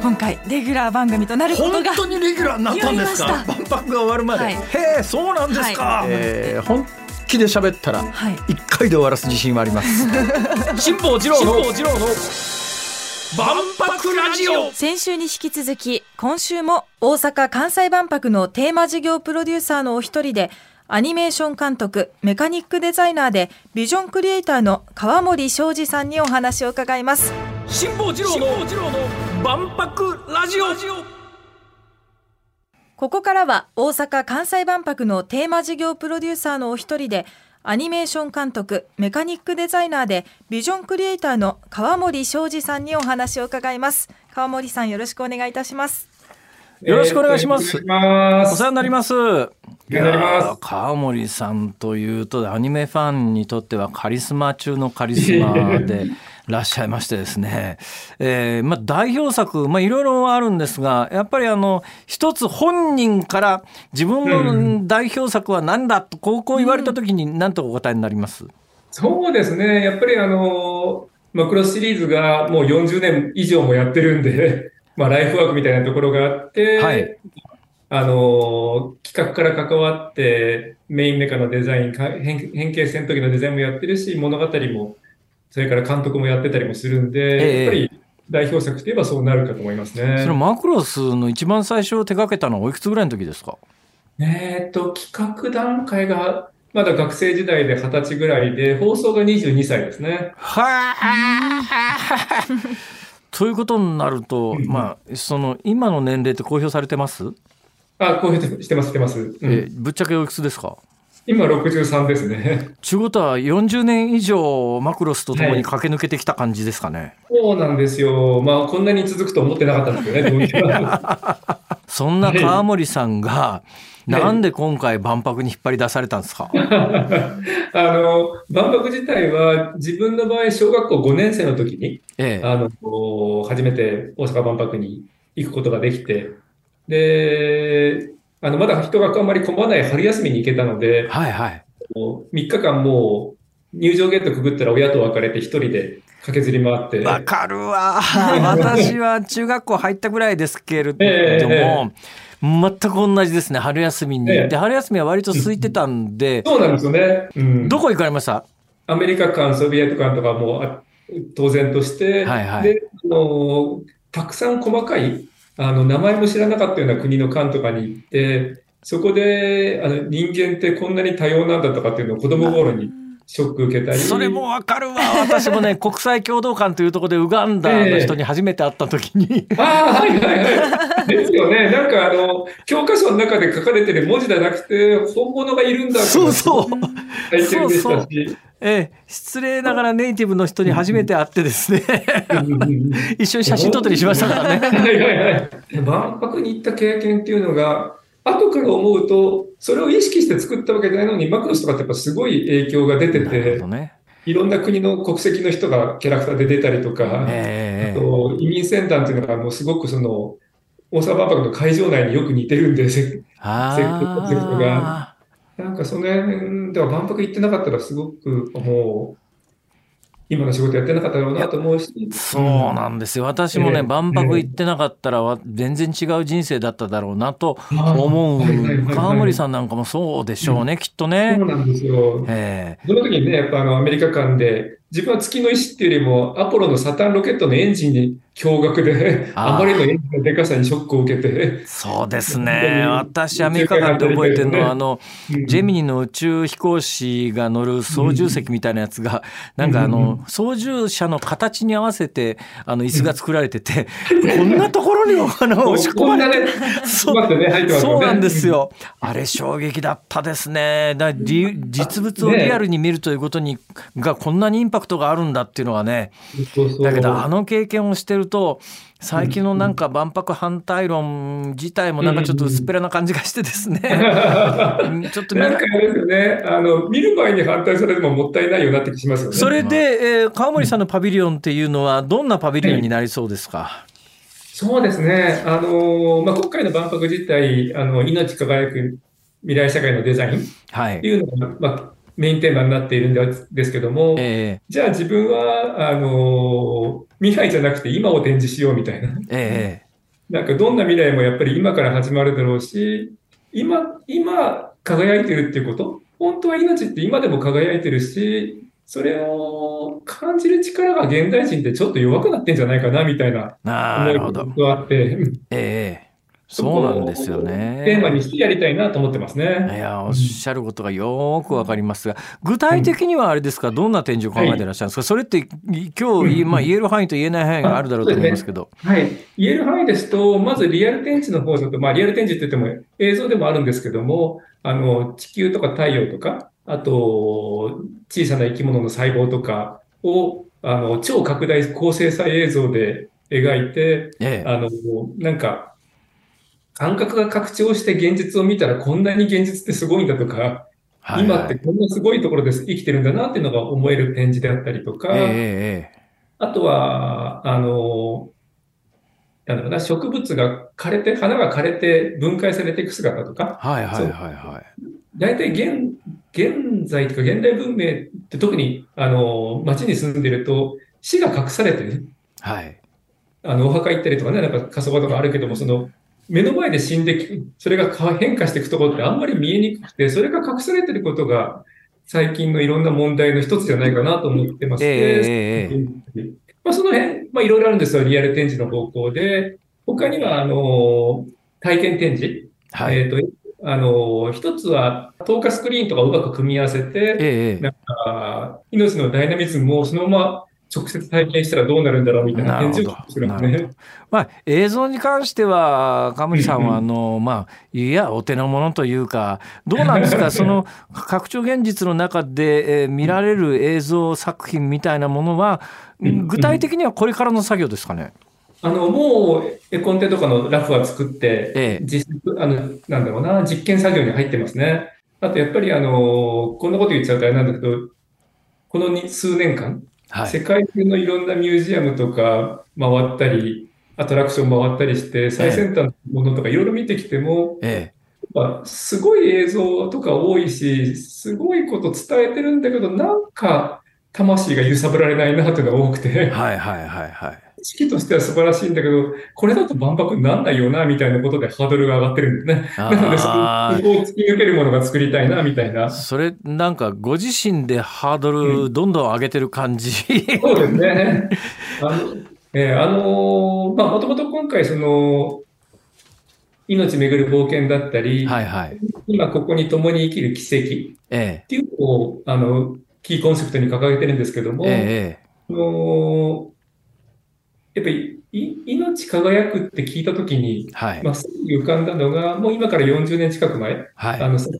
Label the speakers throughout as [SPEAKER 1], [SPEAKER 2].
[SPEAKER 1] 今回レギュラー番組となることが
[SPEAKER 2] 本当にレギュラーになったんですか？万博が終わるまで、
[SPEAKER 1] はい。
[SPEAKER 2] へえそうなんですか、
[SPEAKER 1] はい。
[SPEAKER 2] えー本気で喋ったら
[SPEAKER 1] はい。
[SPEAKER 2] 一回で終わらす自信はあります。辛坊治郎の万博ラジオ。
[SPEAKER 1] 先週に引き続き今週も大阪・関西万博のテーマ事業プロデューサーのお一人でアニメーション監督メカニックデザイナーでビジョンクリエイターの川森昌司さんにお話を伺います。
[SPEAKER 2] 辛坊治郎の万博ラジオ。
[SPEAKER 1] ここからは大阪・関西万博のテーマ事業プロデューサーのお一人でアニメーション監督メカニックデザイナーでビジョンクリエイターの川森昌司さんにお話を伺います。川森さんよろしくお願いいたします。
[SPEAKER 2] よろしくお願いします。
[SPEAKER 3] えーます。
[SPEAKER 2] お世話になります。川森さんというとアニメファンにとってはカリスマ中のカリスマでい らっしゃいましてですね、えーまあ、代表作、まあ、いろいろあるんですがやっぱりあの一つ本人から自分の代表作は何だとこうこう言われた時に何とお答えになります、
[SPEAKER 3] そうですね。やっぱりあの、マクロスシリーズがもう40年以上もやってるんで、まあライフワークみたいなところがあって、
[SPEAKER 2] はい。
[SPEAKER 3] あの、企画から関わって、メインメカのデザイン、か変変形戦闘機のデザインもやってるし、物語も、それから監督もやってたりもするんで、
[SPEAKER 2] ええ
[SPEAKER 3] やっぱり代表作といえばそうなるかと思いますね。
[SPEAKER 2] そのマクロスの一番最初を手掛けたのはおいくつぐらいの時ですか？
[SPEAKER 3] えっと、企画段階が、まだ学生時代で20歳ぐらいで、放送が22歳ですね。
[SPEAKER 2] はあ。ということになると、まあ、その今の年齢って公表されてます、
[SPEAKER 3] あ、こういうふしてます、してます。うん
[SPEAKER 2] えぶっちゃけおいくつですか？
[SPEAKER 3] 今63ですね。
[SPEAKER 2] ちゅうことは40年以上マクロスと共に駆け抜けてきた感じですかね。
[SPEAKER 3] そうなんですよ。まあ、こんなに続くと思ってなかったんですよね、
[SPEAKER 2] そんな川森さんが、
[SPEAKER 3] い
[SPEAKER 2] なんで今回万博に引っ張り出されたんですか、
[SPEAKER 3] あの、万博自体は、自分の場合、小学校5年生の時に、
[SPEAKER 2] ええ。
[SPEAKER 3] あの、初めて大阪万博に行くことができて、で、あの、まだ人があんまり混まない春休みに行けたので、
[SPEAKER 2] はいはい。
[SPEAKER 3] もう3日間もう入場ゲートくぐったら親と別れて一人で駆けずり回って、
[SPEAKER 2] わかるわ。私は中学校入ったぐらいですけれども、
[SPEAKER 3] え
[SPEAKER 2] 全く同じですね、春休みに。
[SPEAKER 3] ええ
[SPEAKER 2] で、春休みは割と空いてたんで、
[SPEAKER 3] そうなんですよね。うん、
[SPEAKER 2] どこ行かれました？
[SPEAKER 3] アメリカ間、ソビエト間とかもあ当然として、
[SPEAKER 2] はいはい
[SPEAKER 3] であのたくさん細かいあの名前も知らなかったような国の館とかに行って、そこであの人間ってこんなに多様なんだとかっていうのを子供頃にショック受けたり。
[SPEAKER 2] それもわかるわ。私もね、国際共同館というところでウガンダの人に初めて会った時に、
[SPEAKER 3] ああ、はいはいはい。ですよね。なんかあの、教科書の中で書かれてる文字じゃなくて、本物がいるんだって
[SPEAKER 2] そうそう。
[SPEAKER 3] 体験でしたし。
[SPEAKER 2] ええ、失礼ながらネイティブの人に初めて会ってですね、一緒に写真撮ったりしましたからね。
[SPEAKER 3] 万博に行った経験っていうのが、後から思うと、それを意識して作ったわけじゃないのに、マクロスとかってやっぱすごい影響が出てて
[SPEAKER 2] ね。
[SPEAKER 3] いろんな国の国籍の人がキャラクターで出たりとか、
[SPEAKER 2] ええ
[SPEAKER 3] あと移民船団っていうのがもうすごくその、大阪万博の会場内によく似てるんで、せ
[SPEAKER 2] あ
[SPEAKER 3] なんかその辺では万博行ってなかったらすごくもう、今の仕事やってなかったろうなと思うし。
[SPEAKER 2] あ、そうなんですよ。私もね、
[SPEAKER 3] ええ
[SPEAKER 2] 万博行ってなかったらわ全然違う人生だっただろうなと思う。川森さんなんかもそうでしょうね、きっとね
[SPEAKER 3] そう。なんですよ。
[SPEAKER 2] ええ
[SPEAKER 3] その時にね、やっぱあのアメリカ間で、自分は月の石っていうよりも、アポロのサタンロケットのエンジンに驚愕で、
[SPEAKER 2] あ
[SPEAKER 3] まりのエンジンのでかさにショックを受けて、
[SPEAKER 2] そうですね。私、アメリカ館で覚えてるのは、あの、ジェミニの宇宙飛行士が乗る操縦席みたいなやつが、なんかあの、操縦者の形に合わせて、あの、椅子が作られてて、こんなところに、あの、押し込まれて、そう。
[SPEAKER 3] ね。
[SPEAKER 2] そうなんですよ。あれ衝撃だったですね。だリ実物をリアルに見るということに、がこんなにインパクトがあるんだっていうのがね。
[SPEAKER 3] そうそう。
[SPEAKER 2] だけどあの経験をしてると最近のなんか万博反対論自体もなんかちょっと薄っぺらな感じがしてですね。うんちょっと見
[SPEAKER 3] なんかあれですよね、あの、見る前に反対されてももったいないようになってきますよね。
[SPEAKER 2] それで、えー川森さんのパビリオンっていうのはどんなパビリオンになりそうですか？
[SPEAKER 3] そうですね。あの、まあ、今回の万博自体、あの、命輝く未来社会のデザインっ
[SPEAKER 2] はい
[SPEAKER 3] て。いうのが、まあ、メインテーマになっているんですけども、
[SPEAKER 2] え
[SPEAKER 3] じゃあ自分は、あの、未来じゃなくて今を展示しようみたいな。
[SPEAKER 2] ーえ
[SPEAKER 3] なんかどんな未来もやっぱり今から始まるだろうし、今、今輝いてるっていうこと、本当は命って今でも輝いてるし、それを感じる力が現代人ってちょっと弱くなってんじゃないかなみたいな思い。があって、うん
[SPEAKER 2] ええそうなんですよね。
[SPEAKER 3] テーマにしてやりたいなと思ってます
[SPEAKER 2] い
[SPEAKER 3] ね。
[SPEAKER 2] やおっしゃることがよーくわかりますが具体的にはあれですか？どんな展示を考えていらっしゃるんですか、それってい今日、まあ、言える範囲と言えない範囲があるだろうと思いますけど。
[SPEAKER 3] はい。言える範囲ですと、まずリアル展示の方だと、まあリアル展示って言っても映像でもあるんですけども、あの、地球とか太陽とか、あと、小さな生き物の細胞とかを、あの、超拡大高精細映像で描いて、
[SPEAKER 2] ええ
[SPEAKER 3] あの、なんか、感覚が拡張して現実を見たらこんなに現実ってすごいんだとか、
[SPEAKER 2] はい
[SPEAKER 3] 今ってこんなすごいところで生きてるんだなっていうのが思える展示であったりとか、
[SPEAKER 2] えええ
[SPEAKER 3] あとは、あの、なんだろうな、植物が枯れて、花が枯れて分解されていく姿とか、
[SPEAKER 2] はいはいはいはい。
[SPEAKER 3] 大体現、現在とか現代文明って特に、あの、街に住んでると死が隠されてる。
[SPEAKER 2] はい。
[SPEAKER 3] あの、お墓行ったりとかね、なんか火葬場とかあるけども、その、目の前で死んでき、それが変化していくところってあんまり見えにくくて、それが隠されてることが、最近のいろんな問題の一つじゃないかなと思ってまし
[SPEAKER 2] ええ
[SPEAKER 3] て、
[SPEAKER 2] ええ
[SPEAKER 3] まあ、その辺、まあ、いろいろあるんですよ、リアル展示の方向で。他には、あの、体験展示。
[SPEAKER 2] はい。
[SPEAKER 3] えっと、あの、一つは、透過スクリーンとかをうまく組み合わせて、
[SPEAKER 2] えええ
[SPEAKER 3] なんか、命のダイナミズムをそのまま直接体験したらどうなるんだろうみたいな展示をするんですね。
[SPEAKER 2] まあ、映像に関しては、カムリさんは、あの、まあ、いや、お手の物というか、どうなんですか、その拡張現実の中で、えー見られる映像作品みたいなものは、
[SPEAKER 3] うん。
[SPEAKER 2] 具体的にはこれからの作業ですかね？
[SPEAKER 3] あの、もう、絵コンテとかのラフは作って、
[SPEAKER 2] ええ。
[SPEAKER 3] 実あの、なんだろうな、実験作業に入ってますね。あと、やっぱりあの、こんなこと言っちゃうとあれなんだけど、このに数年間、
[SPEAKER 2] はい。
[SPEAKER 3] 世界中のいろんなミュージアムとか回ったり、アトラクション回ったりして、最先端のものとかいろいろ見てきても、
[SPEAKER 2] え
[SPEAKER 3] やっぱすごい映像とか多いし、すごいこと伝えてるんだけど、なんか魂が揺さぶられないなっていうのが多く
[SPEAKER 2] え
[SPEAKER 3] て、
[SPEAKER 2] はいはいはいはい。
[SPEAKER 3] 意識としては素晴らしいんだけど、これだと万博になんないよな、みたいなことでハードルが上がってるんですね。なので、そこを突き抜けるものが作りたいな、みたいな
[SPEAKER 2] あ、。それなんかご自身でハードルどんどん上げてる感じ？
[SPEAKER 3] そうですね。あの、えーあのーまあ、もともと今回、その、命めぐる冒険だったり、
[SPEAKER 2] はいはい。
[SPEAKER 3] 今ここに共に生きる奇跡
[SPEAKER 2] え
[SPEAKER 3] っていうのを、あの、キーコンセプトに掲げてるんですけども、
[SPEAKER 2] ええ
[SPEAKER 3] のやっぱり、い命輝くって聞いたときに、
[SPEAKER 2] はい。
[SPEAKER 3] まあ、すぐに浮かんだのが、もう今から40年近く前、
[SPEAKER 2] はい。
[SPEAKER 3] あの、そ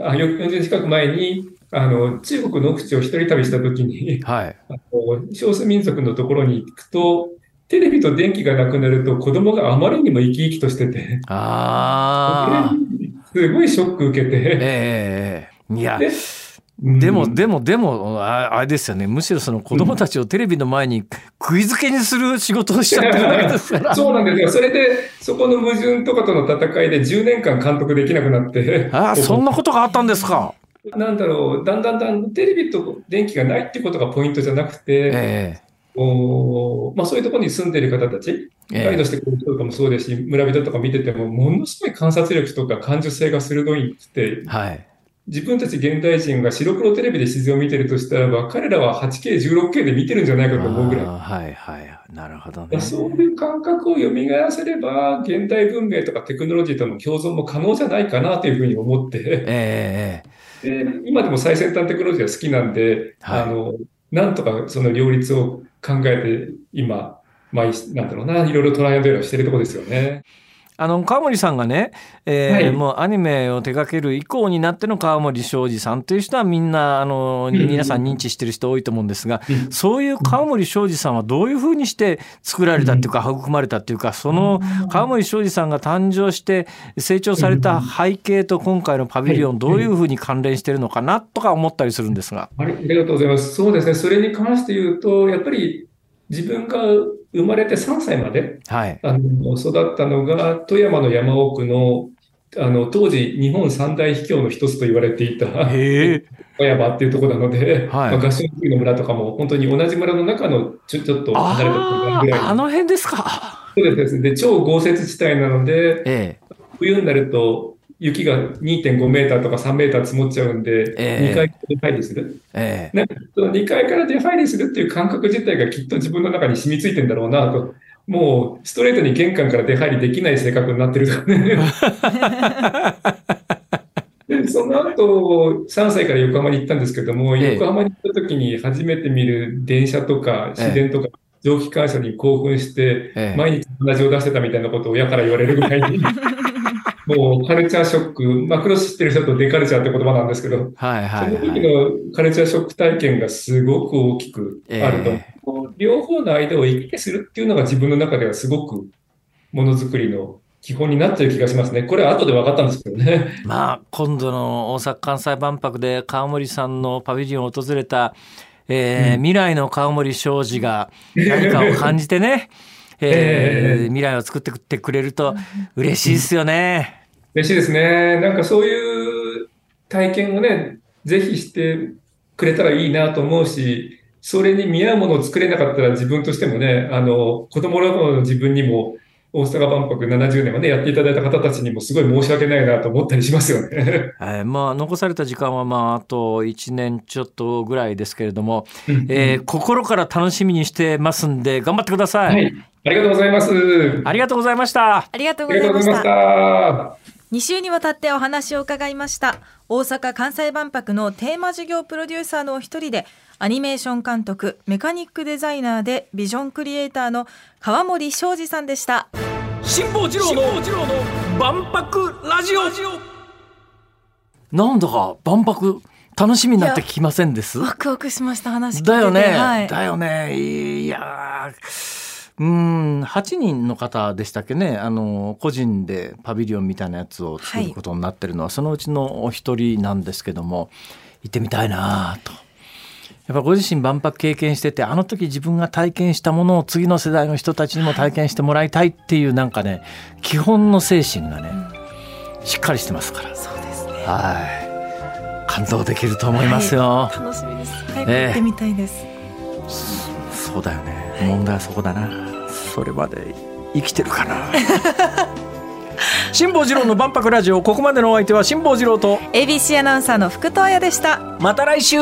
[SPEAKER 3] あ40年近く前に、あの、中国の奥地を一人旅したときに、
[SPEAKER 2] はい。
[SPEAKER 3] あの少数民族のところに行くと、テレビと電気がなくなると子供があまりにも生き生きとしてて、
[SPEAKER 2] ああ。
[SPEAKER 3] すごいショック受け
[SPEAKER 2] ええ
[SPEAKER 3] て、
[SPEAKER 2] ええいや
[SPEAKER 3] で
[SPEAKER 2] でも、
[SPEAKER 3] うん
[SPEAKER 2] でも、でも、ああれですよね。むしろその子供たちをテレビの前に釘付けにする仕事をしちゃってるわけですから。
[SPEAKER 3] そうなんですよ。それで、そこの矛盾とかとの戦いで10年間監督できなくなって、
[SPEAKER 2] ああ、そんなことがあったんですか。
[SPEAKER 3] なんだろう、だんだんだんテレビと電気がないってことがポイントじゃなくて、
[SPEAKER 2] え
[SPEAKER 3] おまあ、そういうところに住んでいる方たち、
[SPEAKER 2] え
[SPEAKER 3] ガイドしてくれる人とかもそうですし、村人とか見てても、ものすごい観察力とか感受性が鋭いくて
[SPEAKER 2] え、はい。
[SPEAKER 3] 自分たち現代人が白黒テレビで自然を見てるとしたらば、彼らは 8K、16K で見てるんじゃないかと思うぐらい。
[SPEAKER 2] はいはい。なるほどね。
[SPEAKER 3] そういう感覚を蘇らせれば、現代文明とかテクノロジーとの共存も可能じゃないかなというふうに思って、
[SPEAKER 2] えええ
[SPEAKER 3] で今でも最先端テクノロジーが好きなんで、
[SPEAKER 2] はい
[SPEAKER 3] あの、なんとかその両立を考えて、今、まあ、いなんだろうな、いろいろトライアンドエラーしてるところですよね。
[SPEAKER 2] あの川森さんがね、えー
[SPEAKER 3] はい。
[SPEAKER 2] もうアニメを手掛ける以降になっての川森庄司さんという人はみんなあの、
[SPEAKER 3] うん。
[SPEAKER 2] 皆さん認知してる人多いと思うんですが、
[SPEAKER 3] うん。
[SPEAKER 2] そういう川森庄司さんはどういうふうにして作られたっていうか、育まれたっていうかその川森庄司さんが誕生して成長された背景と今回のパビリオンどういうふうに関連してるのかなとか思ったりするんですが。
[SPEAKER 3] ありがとうございます。そうですね、それに関して言うと、やっぱり自分が生まれて3歳まで
[SPEAKER 2] はい。
[SPEAKER 3] あの育ったのが、富山の山奥のあの、当時日本三大秘境の一つと言われていた。小山っていうところなので、
[SPEAKER 2] はい
[SPEAKER 3] まあ、合唱の村とかも本当に同じ村の中のちょちょっと離れたところ
[SPEAKER 2] あ
[SPEAKER 3] ぐらい
[SPEAKER 2] あ、あの辺ですか。
[SPEAKER 3] そうですね。で、超豪雪地帯なので、
[SPEAKER 2] え
[SPEAKER 3] 冬になると雪が2.5メーターとか3メーター積もっちゃうんで、
[SPEAKER 2] ええ
[SPEAKER 3] 2階から出入りする。
[SPEAKER 2] え、ええ。
[SPEAKER 3] なんかその2階から出入りするっていう感覚自体がきっと自分の中に染みついてんだろうなと。もうストレートに玄関から出入りできない性格になってるとかね。でその後、3歳から横浜に行ったんですけども、
[SPEAKER 2] ええ
[SPEAKER 3] 横浜に行った時に初めて見る電車とか自然とか蒸気感謝に興奮して、
[SPEAKER 2] ええ
[SPEAKER 3] 毎日同じを出してたみたいなことを親から言われるぐらいに、もうカルチャーショック、マクロス知ってる人だとデカルチャーって言葉なんですけど、
[SPEAKER 2] はいはい
[SPEAKER 3] その時
[SPEAKER 2] はい。
[SPEAKER 3] のカルチャーショック体験がすごく大きくあると、
[SPEAKER 2] え
[SPEAKER 3] こう両方の間を行き来するっていうのが自分の中ではすごくものづくりの基本になってる気がしますね。これは後で分かったんですけどね。
[SPEAKER 2] まあ、今度の大阪・関西万博で川森さんのパビリオンを訪れた、えー未来の川森庄司が何かを感じてね、えー
[SPEAKER 3] ええ
[SPEAKER 2] 未来を作ってってくれると嬉しいですよね。
[SPEAKER 3] 嬉しいですね。なんかそういう体験をね、ぜひしてくれたらいいなと思うし、それに見合うものを作れなかったら自分としてもね、あの、子供の頃の自分にも、大阪万博70年をね、やっていただいた方たちにもすごい申し訳ないなと思ったりしますよね。
[SPEAKER 2] はいまあ、残された時間はまああと1年ちょっとぐらいですけれども、えー心から楽しみにしてますんで頑張ってください。
[SPEAKER 3] はい。ありがとうございます。
[SPEAKER 2] ありがとうございました。
[SPEAKER 1] ありがとうございまし
[SPEAKER 3] た。
[SPEAKER 1] 2週にわたってお話を伺いました。大阪・関西万博のテーマ事業プロデューサーのお一人でアニメーション監督メカニックデザイナーでビジョンクリエイターの川森昌司さんでした。
[SPEAKER 2] 辛坊治郎の万博ラジオ。なんだか万博楽しみになってきませんです？
[SPEAKER 1] ワクワクしました話聞いてて。
[SPEAKER 2] だよね、
[SPEAKER 1] はい、
[SPEAKER 2] だよね。いやーうん8人の方でしたっけね。あの個人でパビリオンみたいなやつを作ることになってるのは、そのうちのお一人なんですけども行ってみたいなと。やっぱご自身万博経験しててあの時自分が体験したものを次の世代の人たちにも体験してもらいたいっていうなんかね基本の精神がね、しっかりしてますから。
[SPEAKER 1] そうですね。
[SPEAKER 2] はい。感動できると思いますよ、
[SPEAKER 1] 楽しみです。早く行ってみたいです、
[SPEAKER 2] そうだよね。問題はそこだな。それまで生きてるかな。辛坊治郎の万博ラジオここまでのお相手は辛坊治郎と。
[SPEAKER 1] ABC アナウンサーの福藤彩でした。
[SPEAKER 2] また来週